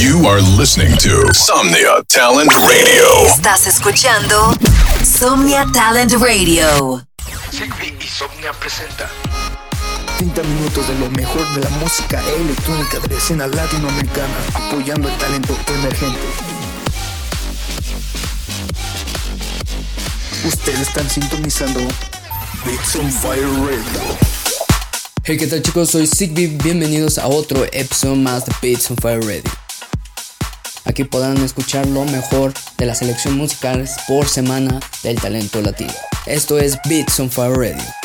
You are listening to Somnia Talent Radio. Estás escuchando Somnia Talent Radio. Sigby y Somnia presenta 30 minutos de lo mejor de la música electrónica de la escena latinoamericana, apoyando el talento emergente. Ustedes están sintonizando Beats on Fire Radio. Hey, ¿qué tal chicos? Soy Sigby, bienvenidos a otro episodio más de Beats on Fire Radio. Aquí podrán escuchar lo mejor de la selección musical por semana del talento latino. Esto es Beats on Fire Radio.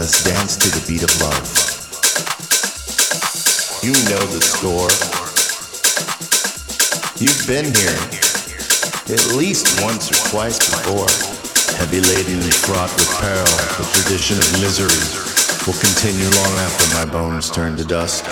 Let us dance to the beat of love. You know the score. You've been here at least once or twice before. Heavy laden and fraught with peril, the tradition of misery will continue long after my bones turn to dust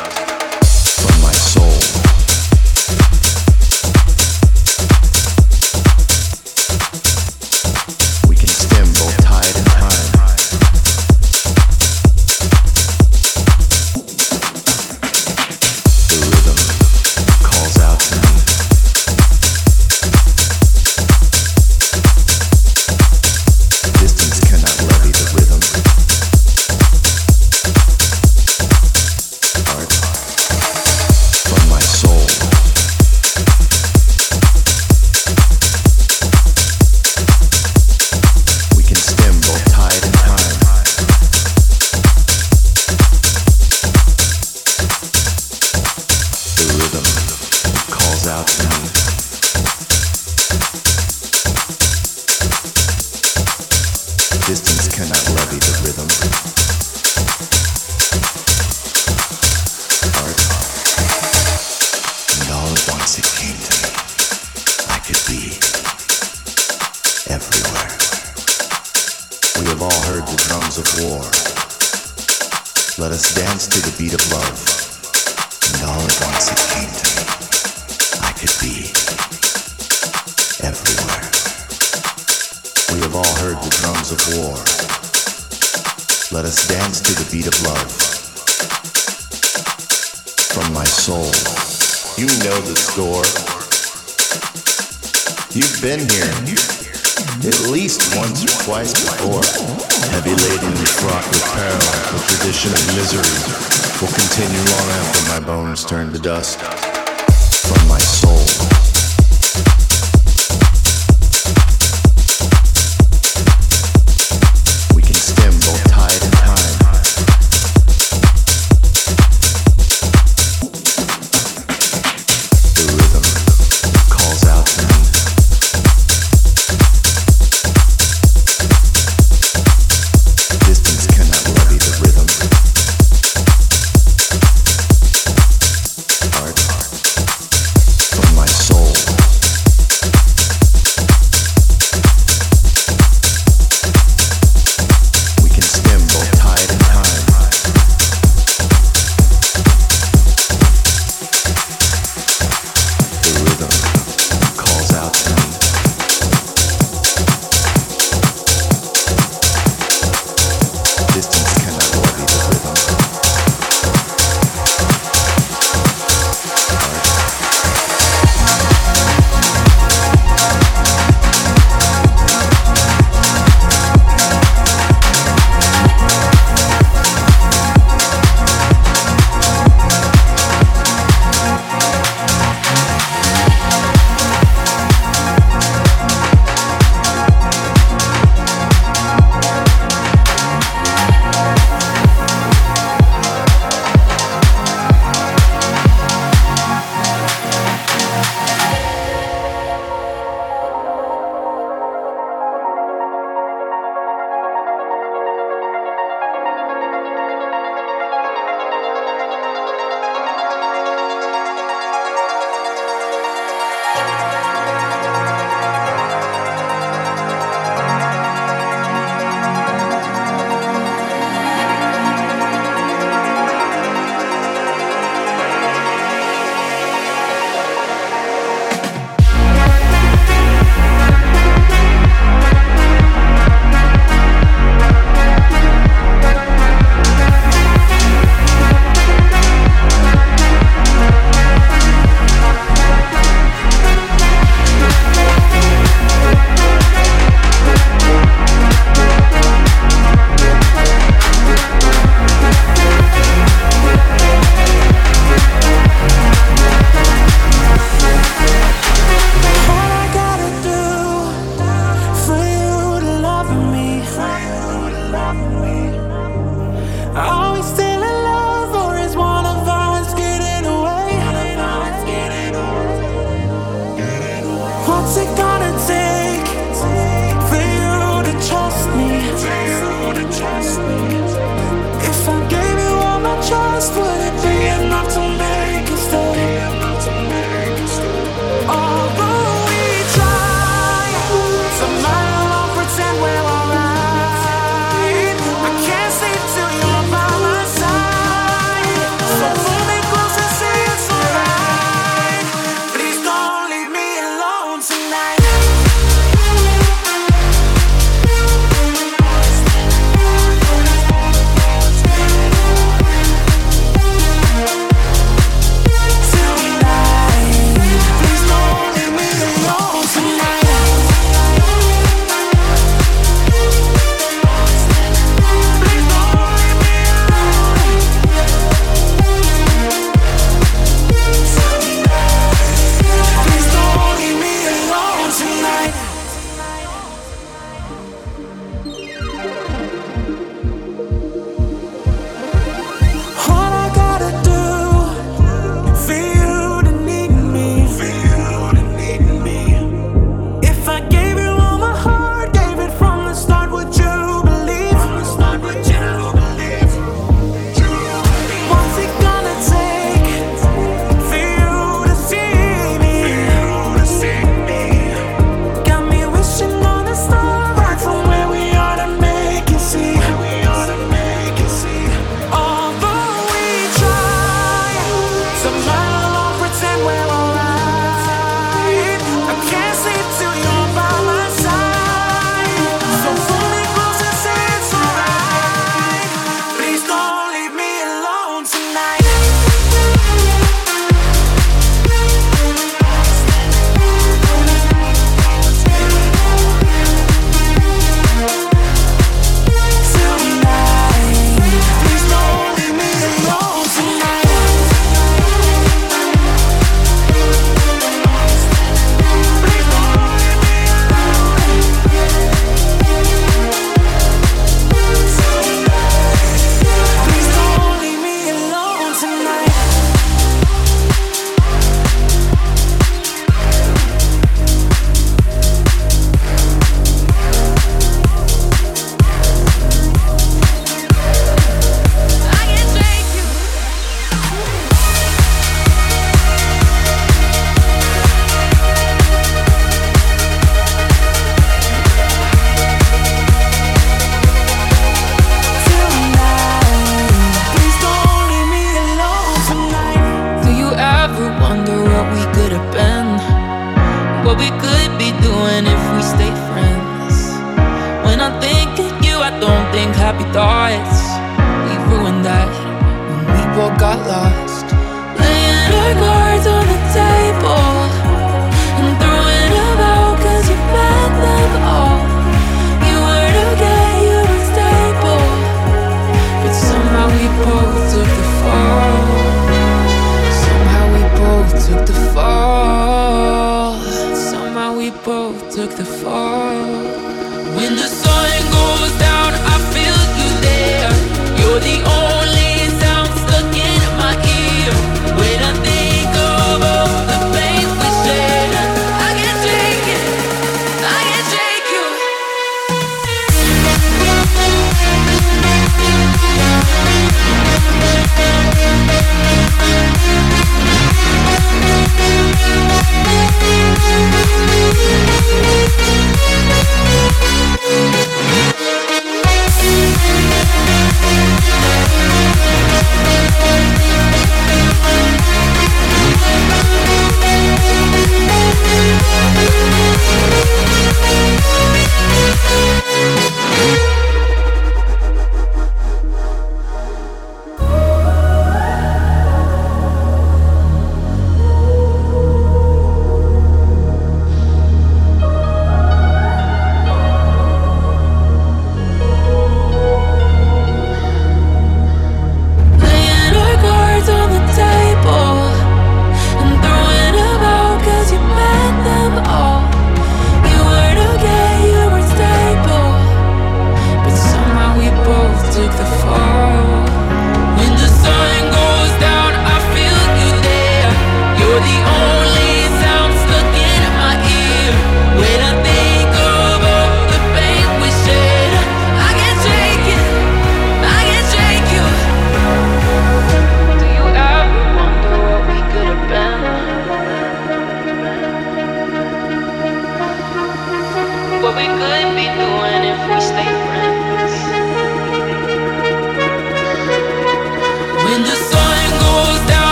Let us dance to the beat of love. And all at once it came to me. I could be everywhere. We have all heard the drums of war. Let us dance to the beat of love. From my soul, you know the score. You've been here at least once or twice before. Heavy laden and fraught with peril, the tradition of misery will continue long after my bones turn to dust. From my soul.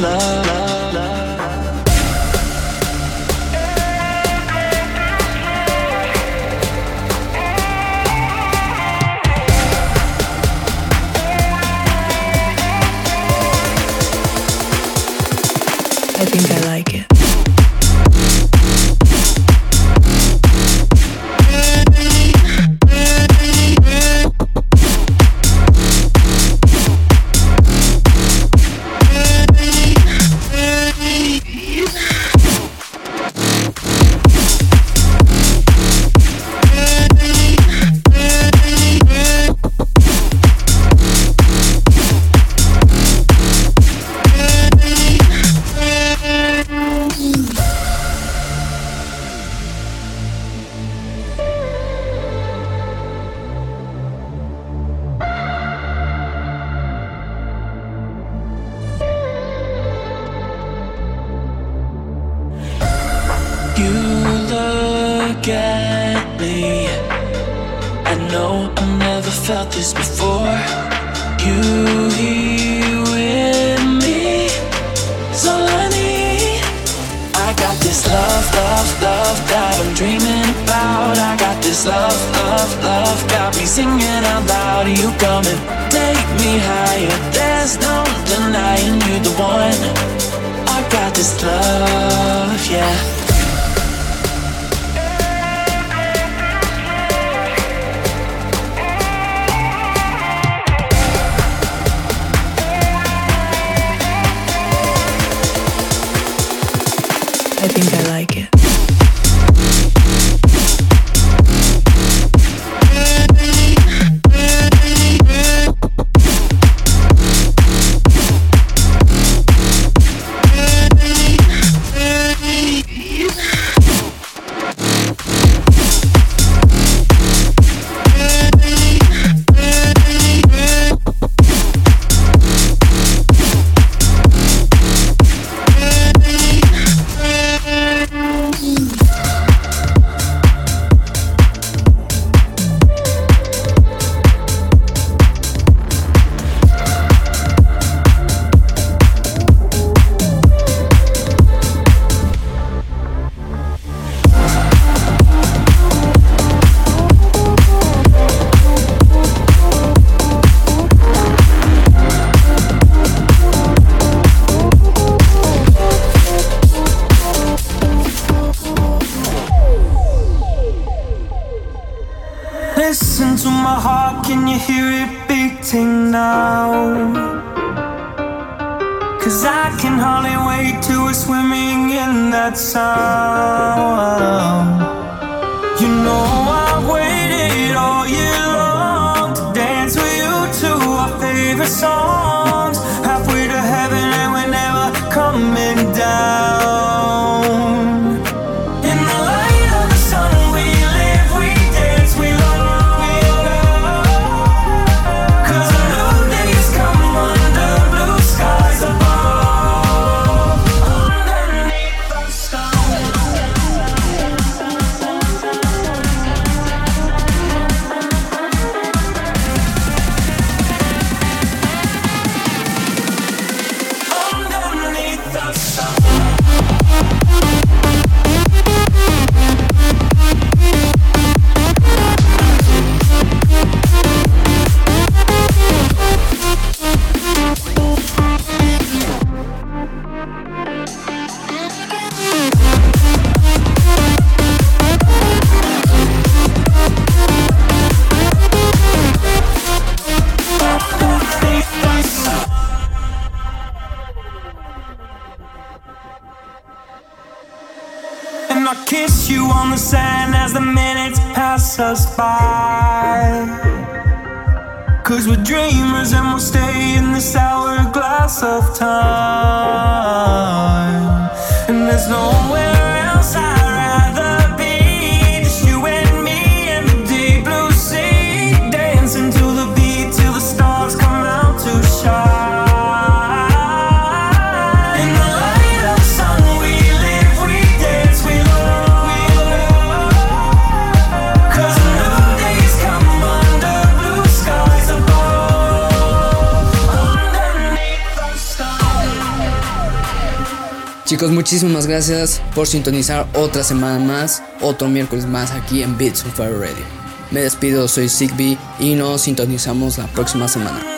love. This love, love, love got me singing out loud. Are you coming? Take me higher. There's no denying you the one. I got this love, yeah. I think I like. I can hardly wait to we're swimming in that sound. You know I've waited all year long to dance with you to our favorite song. of time, and there's no. Chicos, muchísimas gracias por sintonizar otra semana más, otro miércoles más aquí en Beats on Fire Radio. Me despido, soy Zigbee y nos sintonizamos la próxima semana.